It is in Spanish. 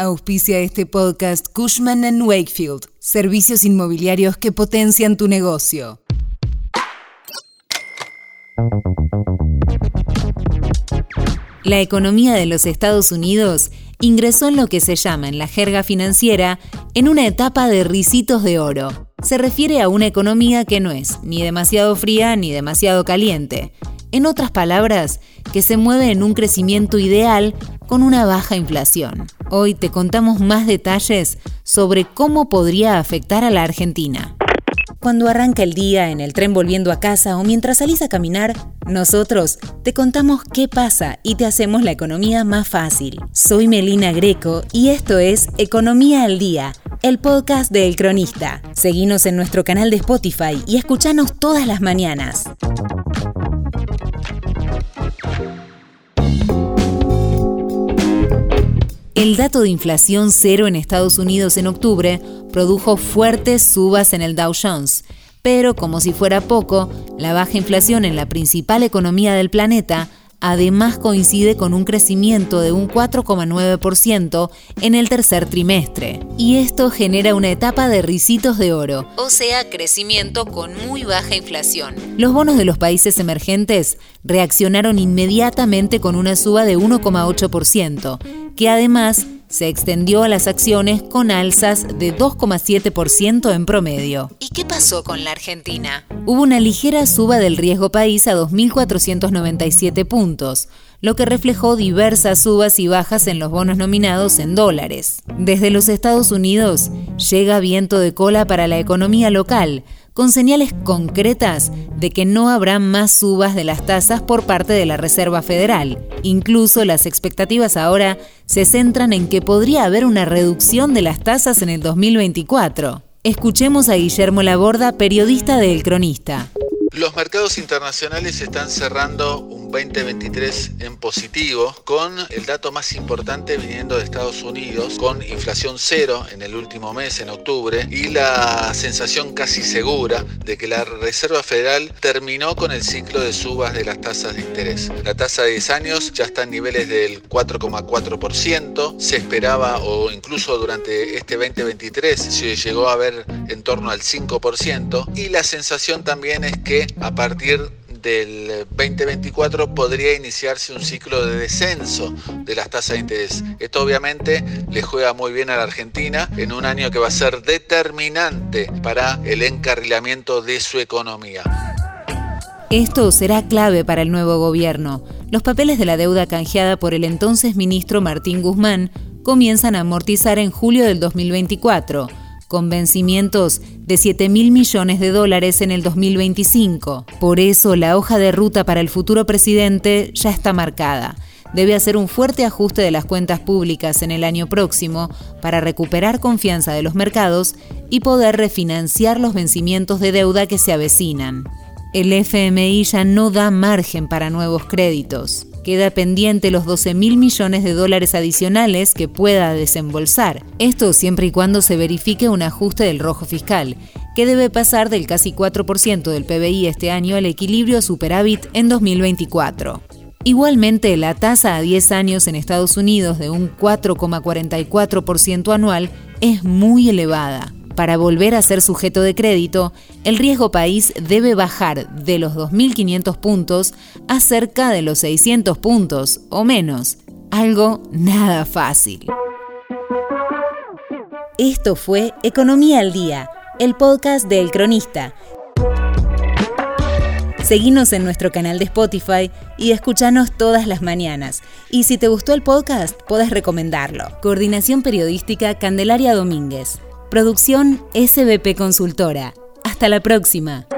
Auspicia este podcast Cushman ⁇ Wakefield, servicios inmobiliarios que potencian tu negocio. La economía de los Estados Unidos ingresó en lo que se llama en la jerga financiera en una etapa de risitos de oro. Se refiere a una economía que no es ni demasiado fría ni demasiado caliente. En otras palabras, que se mueve en un crecimiento ideal con una baja inflación. Hoy te contamos más detalles sobre cómo podría afectar a la Argentina. Cuando arranca el día en el tren volviendo a casa o mientras salís a caminar, nosotros te contamos qué pasa y te hacemos la economía más fácil. Soy Melina Greco y esto es Economía al Día, el podcast de El Cronista. Seguinos en nuestro canal de Spotify y escuchanos todas las mañanas. El dato de inflación cero en Estados Unidos en octubre produjo fuertes subas en el Dow Jones, pero como si fuera poco, la baja inflación en la principal economía del planeta además coincide con un crecimiento de un 4,9% en el tercer trimestre. Y esto genera una etapa de risitos de oro, o sea, crecimiento con muy baja inflación. Los bonos de los países emergentes reaccionaron inmediatamente con una suba de 1,8%, que además se extendió a las acciones con alzas de 2,7% en promedio. ¿Y qué pasó con la Argentina? Hubo una ligera suba del riesgo país a 2.497 puntos, lo que reflejó diversas subas y bajas en los bonos nominados en dólares. Desde los Estados Unidos llega viento de cola para la economía local, con señales concretas de que no habrá más subas de las tasas por parte de la Reserva Federal. Incluso las expectativas ahora se centran en que podría haber una reducción de las tasas en el 2024. Escuchemos a Guillermo Laborda, periodista de El Cronista. Los mercados internacionales están cerrando un 2023 en positivo, con el dato más importante viniendo de Estados Unidos, con inflación cero en el último mes, en octubre, y la sensación casi segura de que la Reserva Federal terminó con el ciclo de subas de las tasas de interés. La tasa de 10 años ya está en niveles del 4,4%, se esperaba o incluso durante este 2023 se llegó a ver en torno al 5%, y la sensación también es que a partir del 2024 podría iniciarse un ciclo de descenso de las tasas de interés. Esto obviamente le juega muy bien a la Argentina en un año que va a ser determinante para el encarrilamiento de su economía. Esto será clave para el nuevo gobierno. Los papeles de la deuda canjeada por el entonces ministro Martín Guzmán comienzan a amortizar en julio del 2024 con vencimientos de 7 mil millones de dólares en el 2025. Por eso la hoja de ruta para el futuro presidente ya está marcada. Debe hacer un fuerte ajuste de las cuentas públicas en el año próximo para recuperar confianza de los mercados y poder refinanciar los vencimientos de deuda que se avecinan. El FMI ya no da margen para nuevos créditos. Queda pendiente los 12 mil millones de dólares adicionales que pueda desembolsar. Esto siempre y cuando se verifique un ajuste del rojo fiscal, que debe pasar del casi 4% del PBI este año al equilibrio superávit en 2024. Igualmente, la tasa a 10 años en Estados Unidos de un 4,44% anual es muy elevada. Para volver a ser sujeto de crédito, el riesgo país debe bajar de los 2.500 puntos a cerca de los 600 puntos o menos. Algo nada fácil. Esto fue Economía al Día, el podcast de El Cronista. Seguinos en nuestro canal de Spotify y escuchanos todas las mañanas. Y si te gustó el podcast, puedes recomendarlo. Coordinación Periodística Candelaria Domínguez. Producción SBP Consultora. Hasta la próxima.